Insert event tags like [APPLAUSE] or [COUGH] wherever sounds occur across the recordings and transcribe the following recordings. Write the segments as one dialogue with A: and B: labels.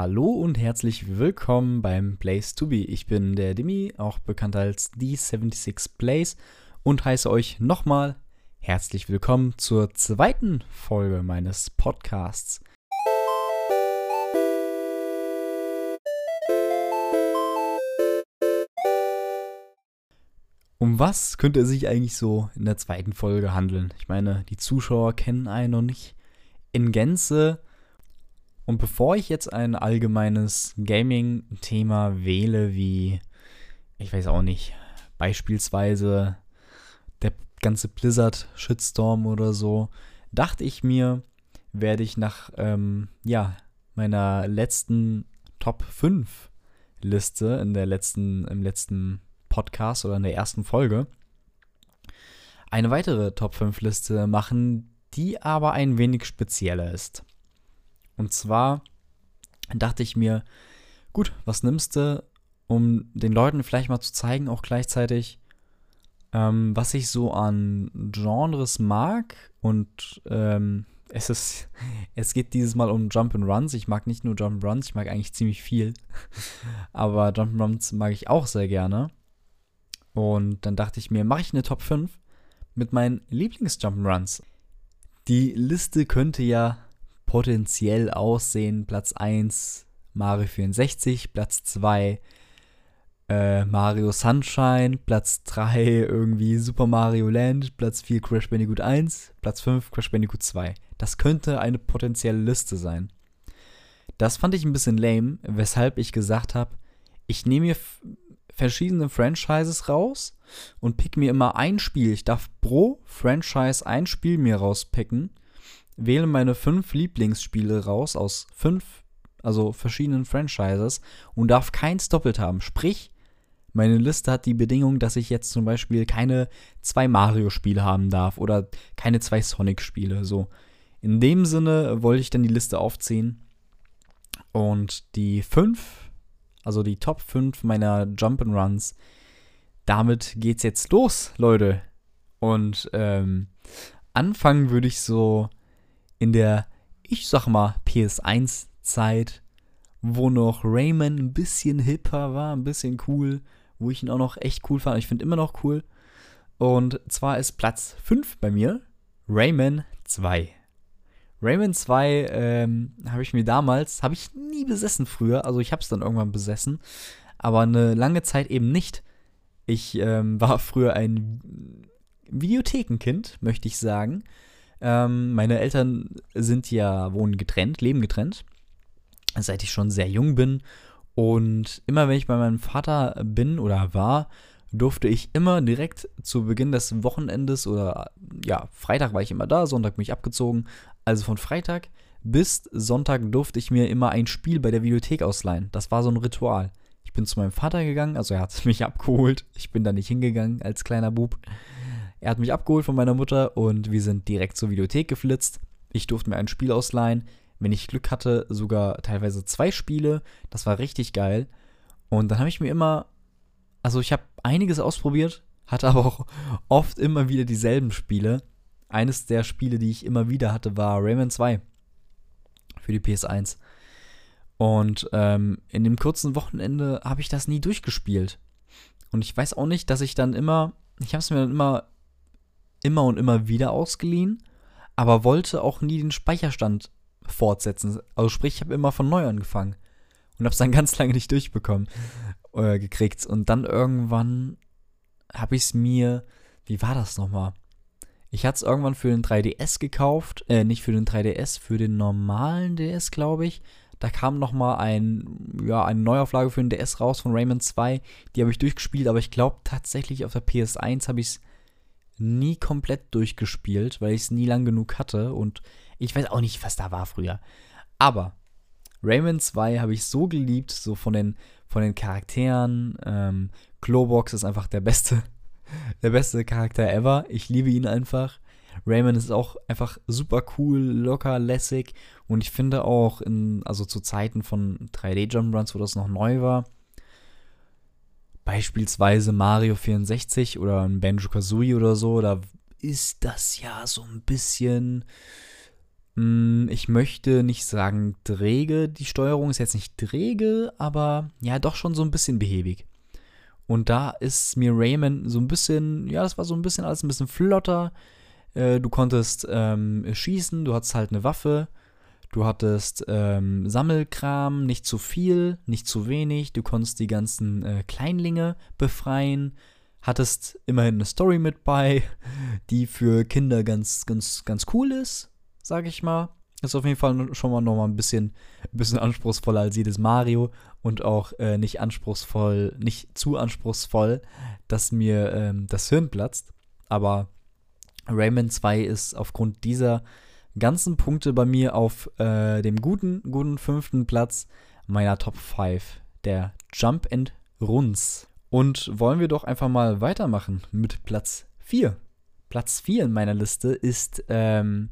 A: Hallo und herzlich willkommen beim Place to Be. Ich bin der Demi, auch bekannt als D76 Plays und heiße euch nochmal herzlich willkommen zur zweiten Folge meines Podcasts. Um was könnte es sich eigentlich so in der zweiten Folge handeln? Ich meine, die Zuschauer kennen einen noch nicht in Gänze und bevor ich jetzt ein allgemeines Gaming-Thema wähle, wie, ich weiß auch nicht, beispielsweise der ganze Blizzard-Shitstorm oder so, dachte ich mir, werde ich nach, ähm, ja, meiner letzten Top 5 Liste in der letzten, im letzten Podcast oder in der ersten Folge eine weitere Top 5 Liste machen, die aber ein wenig spezieller ist. Und zwar dachte ich mir, gut, was nimmst du, um den Leuten vielleicht mal zu zeigen, auch gleichzeitig, ähm, was ich so an Genres mag. Und ähm, es ist, [LAUGHS] es geht dieses Mal um Jump and Runs. Ich mag nicht nur Jump and Runs, ich mag eigentlich ziemlich viel. [LAUGHS] Aber Jump and Runs mag ich auch sehr gerne. Und dann dachte ich mir, mache ich eine Top 5 mit meinen Lieblings-Jump and Runs. Die Liste könnte ja potenziell aussehen. Platz 1 Mario 64, Platz 2 äh, Mario Sunshine, Platz 3 irgendwie Super Mario Land, Platz 4 Crash Bandicoot 1, Platz 5 Crash Bandicoot 2. Das könnte eine potenzielle Liste sein. Das fand ich ein bisschen lame, weshalb ich gesagt habe, ich nehme mir verschiedene Franchises raus und pick mir immer ein Spiel. Ich darf pro Franchise ein Spiel mir rauspicken wähle meine fünf Lieblingsspiele raus aus fünf, also verschiedenen Franchises und darf keins doppelt haben. Sprich, meine Liste hat die Bedingung, dass ich jetzt zum Beispiel keine zwei Mario-Spiele haben darf oder keine zwei Sonic-Spiele. So. In dem Sinne wollte ich dann die Liste aufziehen. Und die fünf, also die Top 5 meiner Jump'n'Runs, damit geht's jetzt los, Leute. Und ähm, anfangen würde ich so in der, ich sag mal, PS1-Zeit, wo noch Rayman ein bisschen hipper war, ein bisschen cool, wo ich ihn auch noch echt cool fand. Ich finde immer noch cool. Und zwar ist Platz 5 bei mir Rayman 2. Rayman 2 ähm, habe ich mir damals, habe ich nie besessen früher, also ich habe es dann irgendwann besessen, aber eine lange Zeit eben nicht. Ich ähm, [LAUGHS] war früher ein Videothekenkind, möchte ich sagen. Ähm, meine Eltern sind ja, wohnen getrennt, leben getrennt, seit ich schon sehr jung bin. Und immer wenn ich bei meinem Vater bin oder war, durfte ich immer direkt zu Beginn des Wochenendes oder ja, Freitag war ich immer da, Sonntag bin ich abgezogen. Also von Freitag bis Sonntag durfte ich mir immer ein Spiel bei der Videothek ausleihen. Das war so ein Ritual. Ich bin zu meinem Vater gegangen, also er hat [LAUGHS] mich abgeholt. Ich bin da nicht hingegangen als kleiner Bub. Er hat mich abgeholt von meiner Mutter und wir sind direkt zur Videothek geflitzt. Ich durfte mir ein Spiel ausleihen. Wenn ich Glück hatte, sogar teilweise zwei Spiele. Das war richtig geil. Und dann habe ich mir immer, also ich habe einiges ausprobiert, hatte aber auch oft immer wieder dieselben Spiele. Eines der Spiele, die ich immer wieder hatte, war Rayman 2 für die PS1. Und ähm, in dem kurzen Wochenende habe ich das nie durchgespielt. Und ich weiß auch nicht, dass ich dann immer, ich habe es mir dann immer immer und immer wieder ausgeliehen, aber wollte auch nie den Speicherstand fortsetzen. Also sprich, ich habe immer von neu angefangen und habe es dann [LAUGHS] ganz lange nicht durchbekommen, äh, gekriegt. Und dann irgendwann habe ich es mir, wie war das nochmal? Ich hatte es irgendwann für den 3DS gekauft, äh, nicht für den 3DS, für den normalen DS, glaube ich. Da kam nochmal ein, ja, eine Neuauflage für den DS raus von Rayman 2. Die habe ich durchgespielt, aber ich glaube tatsächlich auf der PS1 habe ich es nie komplett durchgespielt, weil ich es nie lang genug hatte und ich weiß auch nicht, was da war früher. Aber Rayman 2 habe ich so geliebt, so von den, von den Charakteren. Ähm, Globox ist einfach der beste, [LAUGHS] der beste Charakter ever. Ich liebe ihn einfach. Rayman ist auch einfach super cool, locker, lässig und ich finde auch in, also zu Zeiten von 3D Jump Runs, wo das noch neu war, beispielsweise Mario 64 oder ein Banjo Kazooie oder so, da ist das ja so ein bisschen Mm, ich möchte nicht sagen träge, die Steuerung ist jetzt nicht träge, aber ja, doch schon so ein bisschen behäbig. Und da ist mir Rayman so ein bisschen, ja, das war so ein bisschen alles ein bisschen flotter. Äh, du konntest ähm, schießen, du hattest halt eine Waffe, du hattest ähm, Sammelkram, nicht zu viel, nicht zu wenig, du konntest die ganzen äh, Kleinlinge befreien, hattest immerhin eine Story mit bei, [LAUGHS] die für Kinder ganz, ganz, ganz cool ist sage ich mal. Ist auf jeden Fall schon mal nochmal ein bisschen, bisschen anspruchsvoller als jedes Mario und auch äh, nicht anspruchsvoll, nicht zu anspruchsvoll, dass mir ähm, das Hirn platzt. Aber Rayman 2 ist aufgrund dieser ganzen Punkte bei mir auf äh, dem guten, guten fünften Platz meiner Top 5, der Jump and Runs. Und wollen wir doch einfach mal weitermachen mit Platz 4. Platz 4 in meiner Liste ist ähm,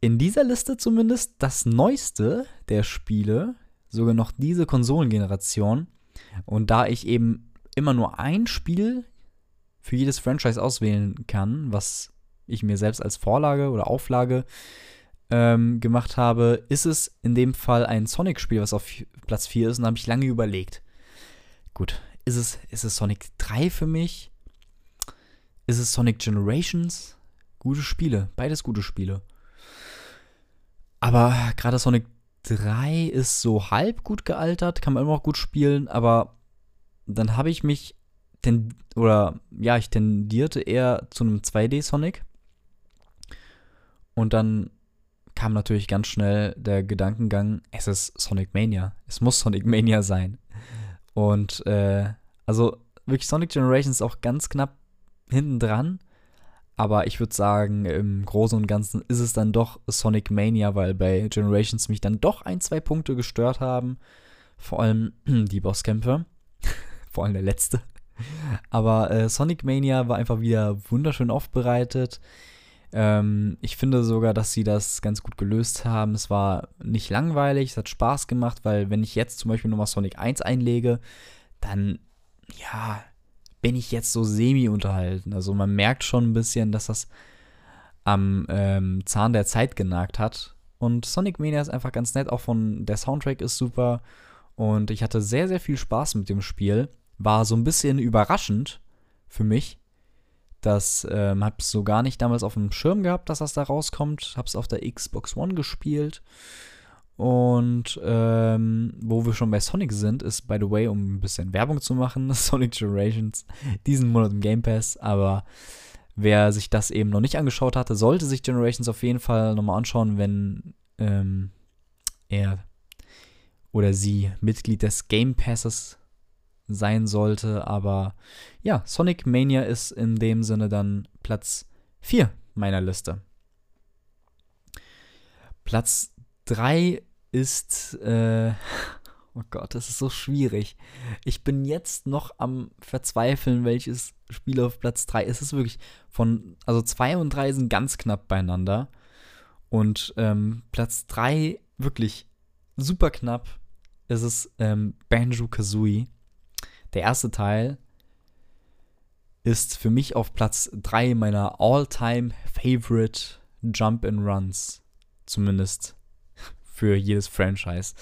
A: in dieser Liste zumindest das neueste der Spiele, sogar noch diese Konsolengeneration. Und da ich eben immer nur ein Spiel für jedes Franchise auswählen kann, was ich mir selbst als Vorlage oder Auflage ähm, gemacht habe, ist es in dem Fall ein Sonic-Spiel, was auf Platz 4 ist. Und da habe ich lange überlegt. Gut, ist es, ist es Sonic 3 für mich? Ist es Sonic Generations? Gute Spiele, beides gute Spiele. Aber gerade Sonic 3 ist so halb gut gealtert, kann man immer noch gut spielen, aber dann habe ich mich oder ja, ich tendierte eher zu einem 2D Sonic. Und dann kam natürlich ganz schnell der Gedankengang, es ist Sonic Mania. Es muss Sonic Mania sein. Und äh, also wirklich Sonic Generations ist auch ganz knapp hinten dran. Aber ich würde sagen, im Großen und Ganzen ist es dann doch Sonic Mania, weil bei Generations mich dann doch ein, zwei Punkte gestört haben. Vor allem [CLEARS THROAT] die Bosskämpfe. [LAUGHS] Vor allem der letzte. Aber äh, Sonic Mania war einfach wieder wunderschön aufbereitet. Ähm, ich finde sogar, dass sie das ganz gut gelöst haben. Es war nicht langweilig, es hat Spaß gemacht, weil wenn ich jetzt zum Beispiel nochmal Sonic 1 einlege, dann ja, bin ich jetzt so semi unterhalten. Also man merkt schon ein bisschen, dass das am ähm, Zahn der Zeit genagt hat. Und Sonic Mania ist einfach ganz nett, auch von der Soundtrack ist super. Und ich hatte sehr, sehr viel Spaß mit dem Spiel. War so ein bisschen überraschend für mich. Das ähm, hab's so gar nicht damals auf dem Schirm gehabt, dass das da rauskommt. Hab's auf der Xbox One gespielt. Und ähm, wo wir schon bei Sonic sind, ist, by the way, um ein bisschen Werbung zu machen, [LAUGHS] Sonic Generations diesen Monat im Game Pass. Aber wer sich das eben noch nicht angeschaut hatte, sollte sich Generations auf jeden Fall nochmal anschauen, wenn ähm, er oder sie Mitglied des Game Passes sein sollte. Aber ja, Sonic Mania ist in dem Sinne dann Platz 4 meiner Liste. Platz 3 ist, äh, [LAUGHS] oh Gott, das ist so schwierig. Ich bin jetzt noch am Verzweifeln, welches Spiel auf Platz 3 ist. Es ist wirklich von, also 2 und 3 sind ganz knapp beieinander. Und ähm, Platz 3 wirklich super knapp ist es ähm, Banjo Kazooie. Der erste Teil ist für mich auf Platz 3 meiner All-Time Favorite Jump and Runs. Zumindest für jedes Franchise.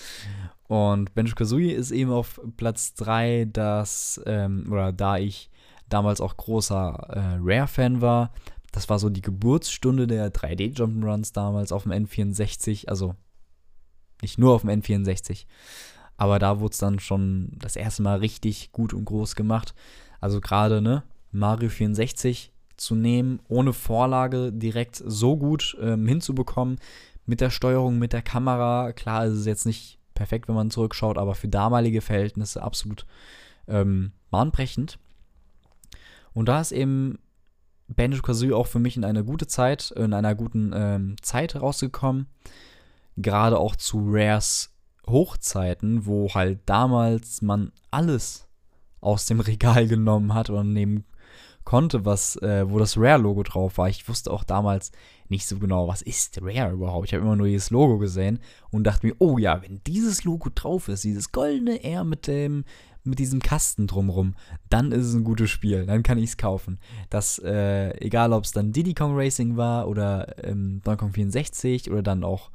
A: Und Benjo Kazooie ist eben auf Platz 3, das, ähm, oder da ich damals auch großer äh, Rare-Fan war, das war so die Geburtsstunde der 3D-Jump'n'Runs damals auf dem N64, also nicht nur auf dem N64, aber da wurde es dann schon das erste Mal richtig gut und groß gemacht. Also gerade, ne, Mario 64 zu nehmen, ohne Vorlage direkt so gut ähm, hinzubekommen, mit der Steuerung, mit der Kamera. Klar, ist es jetzt nicht perfekt, wenn man zurückschaut, aber für damalige Verhältnisse absolut ähm, bahnbrechend. Und da ist eben Banjo Kazooie auch für mich in einer gute Zeit, in einer guten ähm, Zeit rausgekommen. Gerade auch zu Rares Hochzeiten, wo halt damals man alles aus dem Regal genommen hat und neben konnte, was, äh, wo das Rare-Logo drauf war. Ich wusste auch damals nicht so genau, was ist Rare überhaupt. Ich habe immer nur dieses Logo gesehen und dachte mir, oh ja, wenn dieses Logo drauf ist, dieses goldene R mit dem mit diesem Kasten drumrum, dann ist es ein gutes Spiel, dann kann ich es kaufen. Das, äh, egal ob es dann Diddy Kong Racing war oder ähm, Donkey Kong 64 oder dann auch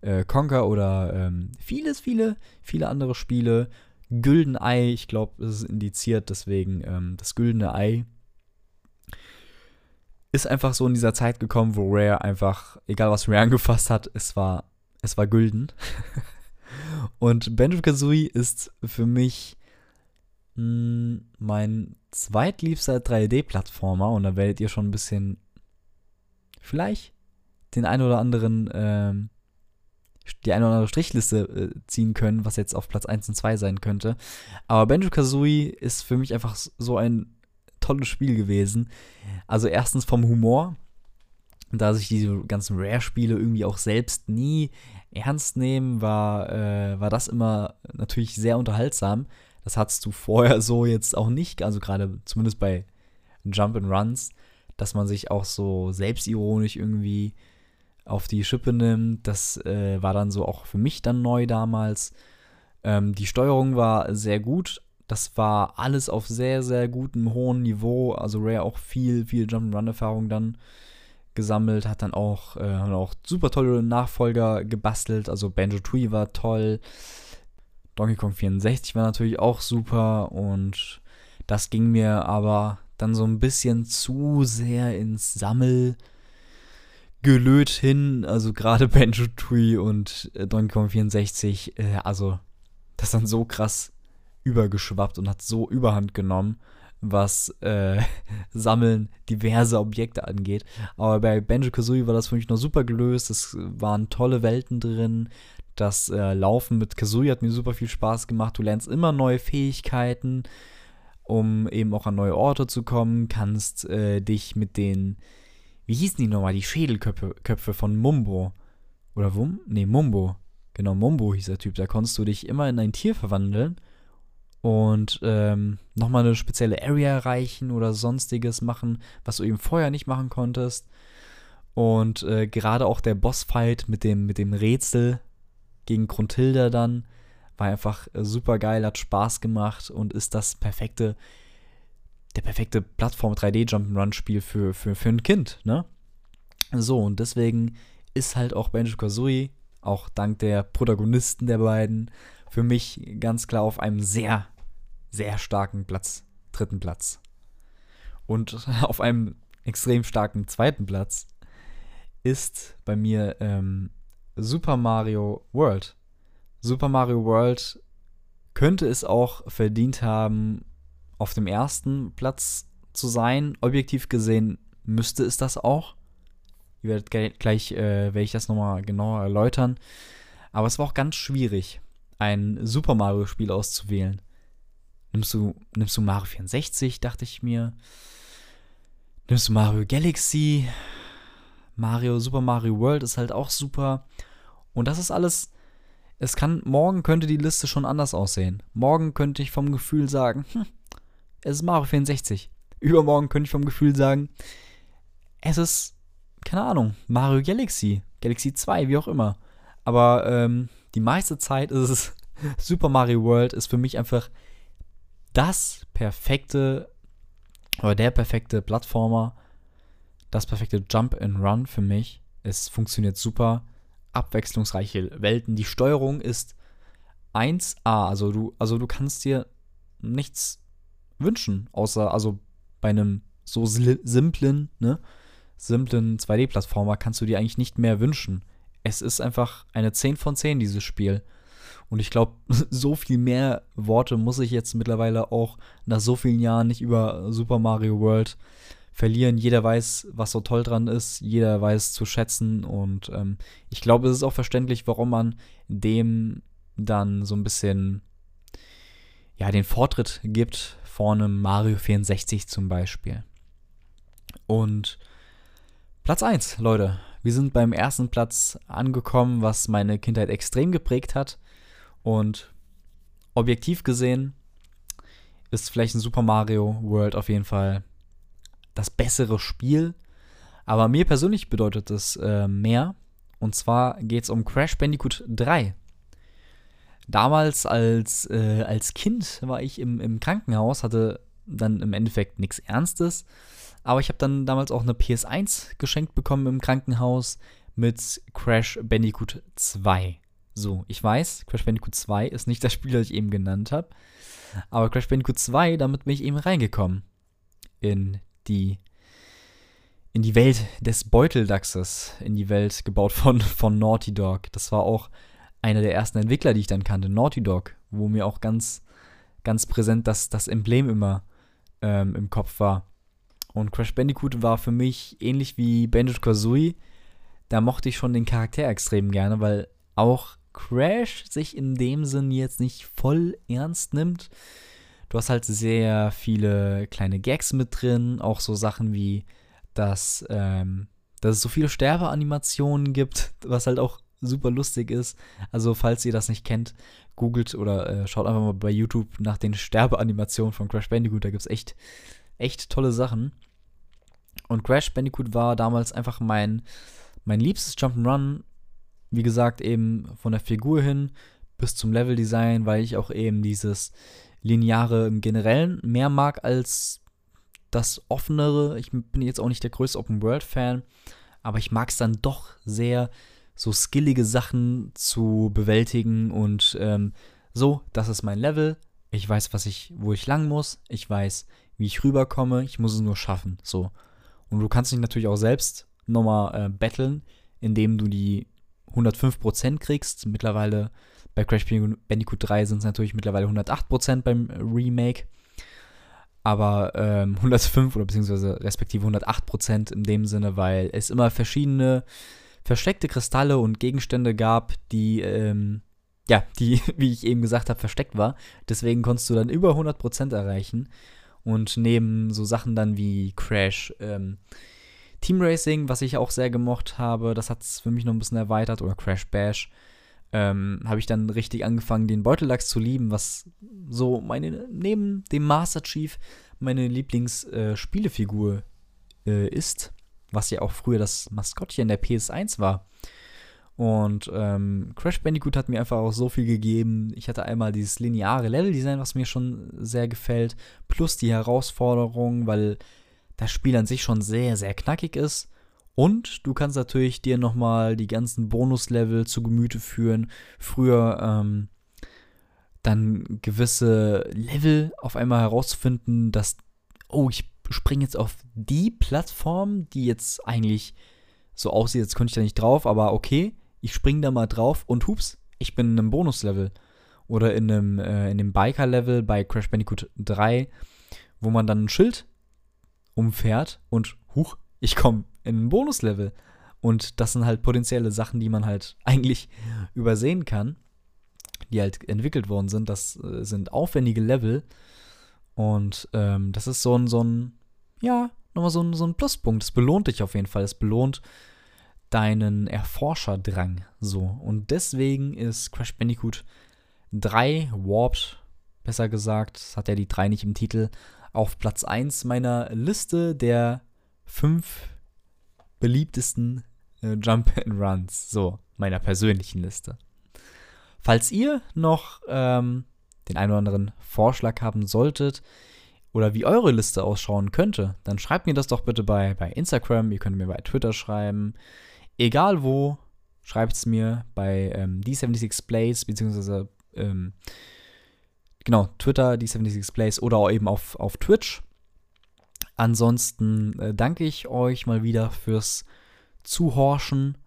A: äh, Conker oder ähm, vieles, viele, viele andere Spiele. Güldenei, ich glaube, es ist indiziert, deswegen ähm, das Güldene Ei ist einfach so in dieser Zeit gekommen, wo Rare einfach, egal was Rare [LAUGHS] angefasst hat, es war, es war Gülden. [LAUGHS] Und Banjo Kazooie ist für mich mh, hm, mein zweitliebster 3D-Plattformer und da werdet ihr schon ein bisschen vielleicht den ein oder anderen ähm, die eine oder andere Strichliste äh, ziehen können, was jetzt auf Platz 1 und 2 sein könnte. Aber Banjo Kazooie ist für mich einfach so ein tolles Spiel gewesen. Also erstens vom Humor, da sich diese ganzen Rare-Spiele irgendwie auch selbst nie ernst nehmen, war, äh, war das immer natürlich sehr unterhaltsam. Das hattest du vorher so jetzt auch nicht, also gerade zumindest bei Jump and Runs, dass man sich auch so selbstironisch irgendwie auf die Schippe nimmt. Das äh, war dann so auch für mich dann neu damals. Ähm, die Steuerung war sehr gut. Das war alles auf sehr, sehr gutem, hohen Niveau. Also Rare auch viel, viel Jump-Run-Erfahrung dann gesammelt, hat dann auch, äh, auch super tolle Nachfolger gebastelt. Also Banjo Tooie war toll. Donkey Kong 64 war natürlich auch super und das ging mir aber dann so ein bisschen zu sehr ins Sammel gelöt hin, also gerade [LAUGHS] Banjo Tree und äh, Donkey Kong 64, äh, also das dann so krass übergeschwappt und hat so Überhand genommen, was äh, [LAUGHS] Sammeln diverse Objekte angeht. Aber bei Banjo Kazooie war das für mich noch super gelöst. Es waren tolle Welten drin. Das äh, Laufen mit Kazooie hat mir super viel Spaß gemacht. Du lernst immer neue Fähigkeiten, um eben auch an neue Orte zu kommen. Kannst äh, dich mit den wie hießen die nochmal? Die Schädelköpfe Köpfe von Mumbo. Oder Wum? Nee, Mumbo. Genau, Mumbo hieß der Typ. Da konntest du dich immer in ein Tier verwandeln und ähm, nochmal eine spezielle Area erreichen oder sonstiges machen, was du eben vorher nicht machen konntest. Und äh, gerade auch der Bossfight mit dem, mit dem Rätsel gegen Gruntilda dann war einfach äh, super geil, hat Spaß gemacht und ist das perfekte der perfekte Plattform 3D Jump'n'Run Spiel für, für, für ein Kind, ne? So, und deswegen ist halt auch Banjo Kazooie, auch dank der Protagonisten der beiden, für mich ganz klar auf einem sehr, sehr starken Platz, dritten Platz. Und [LAUGHS] auf einem extrem starken zweiten Platz ist bei mir ähm, Super Mario World. Super Mario World könnte es auch verdient haben, auf dem ersten Platz zu sein. Objektiv gesehen müsste es das auch. Ihr werdet gleich, äh, werde ich das nochmal genauer erläutern. Aber es war auch ganz schwierig, ein Super Mario-Spiel auszuwählen. Nimmst du, nimmst du Mario 64, dachte ich mir. Nimmst du Mario Galaxy. Mario, Super Mario World ist halt auch super. Und das ist alles. Es kann, morgen könnte die Liste schon anders aussehen. Morgen könnte ich vom Gefühl sagen, hm, es ist Mario 64. Übermorgen könnte ich vom Gefühl sagen, es ist, keine Ahnung, Mario Galaxy, Galaxy 2, wie auch immer. Aber ähm, die meiste Zeit ist es [LAUGHS] Super Mario World ist für mich einfach das perfekte oder der perfekte Plattformer, das perfekte Jump and Run für mich. Es funktioniert super, abwechslungsreiche Welten. Die Steuerung ist 1A, also du, also du kannst dir nichts wünschen, außer also bei einem so simplen, ne, simplen 2D-Plattformer kannst du dir eigentlich nicht mehr wünschen. Es ist einfach eine 10 von 10, dieses Spiel. Und ich glaube, [LAUGHS] so viel mehr Worte muss ich jetzt mittlerweile auch nach so vielen Jahren nicht über Super Mario World verlieren. Jeder weiß, was so toll dran ist, jeder weiß zu schätzen und ähm, ich glaube, es ist auch verständlich, warum man dem dann so ein bisschen ja den Vortritt gibt vorne Mario 64 zum Beispiel. Und Platz 1, Leute. Wir sind beim ersten Platz angekommen, was meine Kindheit extrem geprägt hat. Und objektiv gesehen ist vielleicht ein Super Mario World auf jeden Fall das bessere Spiel. Aber mir persönlich bedeutet es äh, mehr. Und zwar geht es um Crash Bandicoot 3. Damals als, äh, als Kind war ich im, im Krankenhaus, hatte dann im Endeffekt nichts Ernstes. Aber ich habe dann damals auch eine PS1 geschenkt bekommen im Krankenhaus mit Crash Bandicoot 2. So, ich weiß, Crash Bandicoot 2 ist nicht das Spiel, das ich eben genannt habe. Aber Crash Bandicoot 2, damit bin ich eben reingekommen. In die, in die Welt des Beuteldachses. In die Welt gebaut von, von Naughty Dog. Das war auch einer der ersten Entwickler, die ich dann kannte, Naughty Dog, wo mir auch ganz, ganz präsent das, das Emblem immer ähm, im Kopf war. Und Crash Bandicoot war für mich ähnlich wie Bandicoot Kazooie. Da mochte ich schon den Charakter extrem gerne, weil auch Crash sich in dem Sinn jetzt nicht voll ernst nimmt. Du hast halt sehr viele kleine Gags mit drin, auch so Sachen wie, dass, ähm, dass es so viele Sterbeanimationen gibt, was halt auch super lustig ist. Also, falls ihr das nicht kennt, googelt oder äh, schaut einfach mal bei YouTube nach den Sterbeanimationen von Crash Bandicoot. Da gibt es echt, echt tolle Sachen. Und Crash Bandicoot war damals einfach mein, mein liebstes Jump'n'Run. Wie gesagt, eben von der Figur hin bis zum Leveldesign, weil ich auch eben dieses Lineare im Generellen mehr mag als das Offenere. Ich bin jetzt auch nicht der größte Open-World-Fan, aber ich mag es dann doch sehr, so skillige Sachen zu bewältigen und ähm, so, das ist mein Level. Ich weiß, was ich, wo ich lang muss. Ich weiß, wie ich rüberkomme. Ich muss es nur schaffen. So. Und du kannst dich natürlich auch selbst nochmal äh, battlen, indem du die 105% kriegst. Mittlerweile bei Crash Bandicoot 3 sind es natürlich mittlerweile 108% beim Remake. Aber ähm, 105 oder beziehungsweise respektive 108% in dem Sinne, weil es immer verschiedene versteckte Kristalle und Gegenstände gab, die, ähm, ja, die, [LAUGHS] wie ich eben gesagt habe, versteckt war. Deswegen konntest du dann über 100% erreichen. Und neben so Sachen dann wie Crash, ähm, Team Racing, was ich auch sehr gemocht habe, das hat es für mich noch ein bisschen erweitert, oder Crash Bash, ähm, habe ich dann richtig angefangen, den Beutellachs zu lieben, was so meine, neben dem Master Chief, meine Lieblingsspielefigur äh, äh, ist was ja auch früher das Maskottchen der PS1 war. Und ähm, Crash Bandicoot hat mir einfach auch so viel gegeben. Ich hatte einmal dieses lineare Leveldesign, was mir schon sehr gefällt, plus die Herausforderung, weil das Spiel an sich schon sehr, sehr knackig ist. Und du kannst natürlich dir nochmal die ganzen Bonuslevel zu Gemüte führen. Früher ähm, dann gewisse Level auf einmal herauszufinden, dass, oh, ich springe jetzt auf die Plattform, die jetzt eigentlich so aussieht, jetzt könnte ich da nicht drauf, aber okay, ich springe da mal drauf und hups, ich bin in einem Bonuslevel. Oder in einem, äh, in Biker-Level bei Crash Bandicoot 3, wo man dann ein Schild umfährt und huch, ich komme in ein Bonuslevel. Und das sind halt potenzielle Sachen, die man halt [LAUGHS] eigentlich übersehen kann, die halt entwickelt worden sind. Das äh, sind aufwendige Level. Und ähm, das ist so ein, so ein ja, nochmal so ein, so ein Pluspunkt. Es belohnt dich auf jeden Fall. Es belohnt deinen Erforscherdrang so. Und deswegen ist Crash Bandicoot 3 Warped, besser gesagt, das hat ja die 3 nicht im Titel, auf Platz 1 meiner Liste der 5 beliebtesten äh, Jump and Runs, so meiner persönlichen Liste. Falls ihr noch ähm, den einen oder anderen Vorschlag haben solltet, oder wie eure Liste ausschauen könnte, dann schreibt mir das doch bitte bei, bei Instagram, ihr könnt mir bei Twitter schreiben. Egal wo, schreibt es mir bei ähm, D76 Plays, beziehungsweise ähm, genau, Twitter, D76 Plays oder auch eben auf, auf Twitch. Ansonsten äh, danke ich euch mal wieder fürs Zuhorchen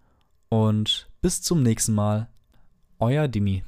A: und bis zum nächsten Mal. Euer Dimi.